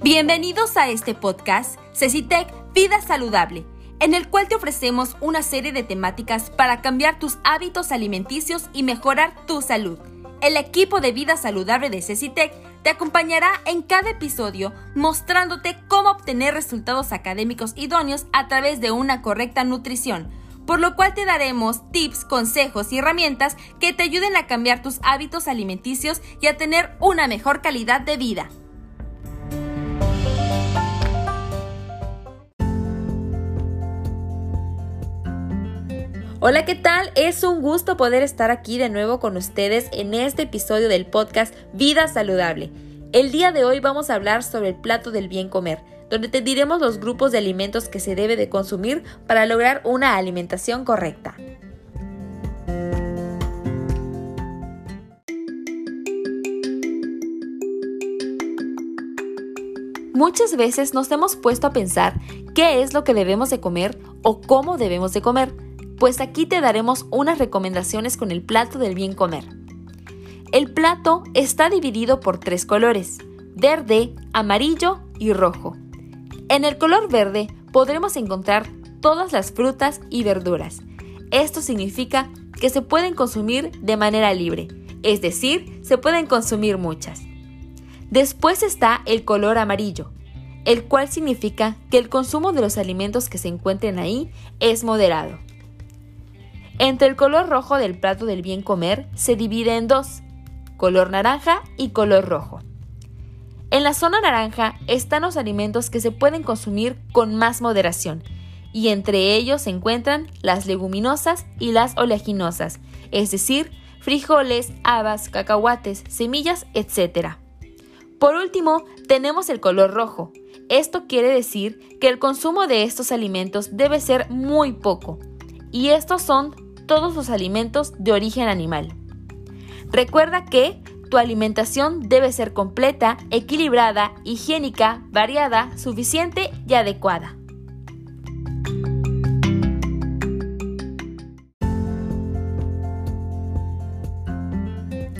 Bienvenidos a este podcast, Cecitec Vida Saludable, en el cual te ofrecemos una serie de temáticas para cambiar tus hábitos alimenticios y mejorar tu salud. El equipo de Vida Saludable de Cecitec te acompañará en cada episodio mostrándote cómo obtener resultados académicos idóneos a través de una correcta nutrición, por lo cual te daremos tips, consejos y herramientas que te ayuden a cambiar tus hábitos alimenticios y a tener una mejor calidad de vida. Hola, ¿qué tal? Es un gusto poder estar aquí de nuevo con ustedes en este episodio del podcast Vida Saludable. El día de hoy vamos a hablar sobre el plato del bien comer, donde te diremos los grupos de alimentos que se debe de consumir para lograr una alimentación correcta. Muchas veces nos hemos puesto a pensar qué es lo que debemos de comer o cómo debemos de comer pues aquí te daremos unas recomendaciones con el plato del bien comer. El plato está dividido por tres colores, verde, amarillo y rojo. En el color verde podremos encontrar todas las frutas y verduras. Esto significa que se pueden consumir de manera libre, es decir, se pueden consumir muchas. Después está el color amarillo, el cual significa que el consumo de los alimentos que se encuentren ahí es moderado. Entre el color rojo del plato del bien comer se divide en dos, color naranja y color rojo. En la zona naranja están los alimentos que se pueden consumir con más moderación, y entre ellos se encuentran las leguminosas y las oleaginosas, es decir, frijoles, habas, cacahuates, semillas, etc. Por último, tenemos el color rojo. Esto quiere decir que el consumo de estos alimentos debe ser muy poco, y estos son todos los alimentos de origen animal. Recuerda que tu alimentación debe ser completa, equilibrada, higiénica, variada, suficiente y adecuada.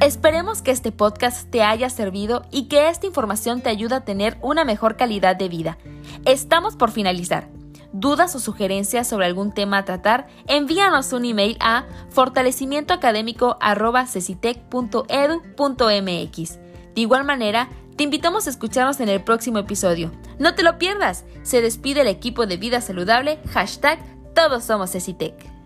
Esperemos que este podcast te haya servido y que esta información te ayude a tener una mejor calidad de vida. Estamos por finalizar dudas o sugerencias sobre algún tema a tratar, envíanos un email a fortalecimientoacadémico.cecitec.edu.mx. De igual manera, te invitamos a escucharnos en el próximo episodio. No te lo pierdas. Se despide el equipo de Vida Saludable, hashtag Todos Somos Cecitec.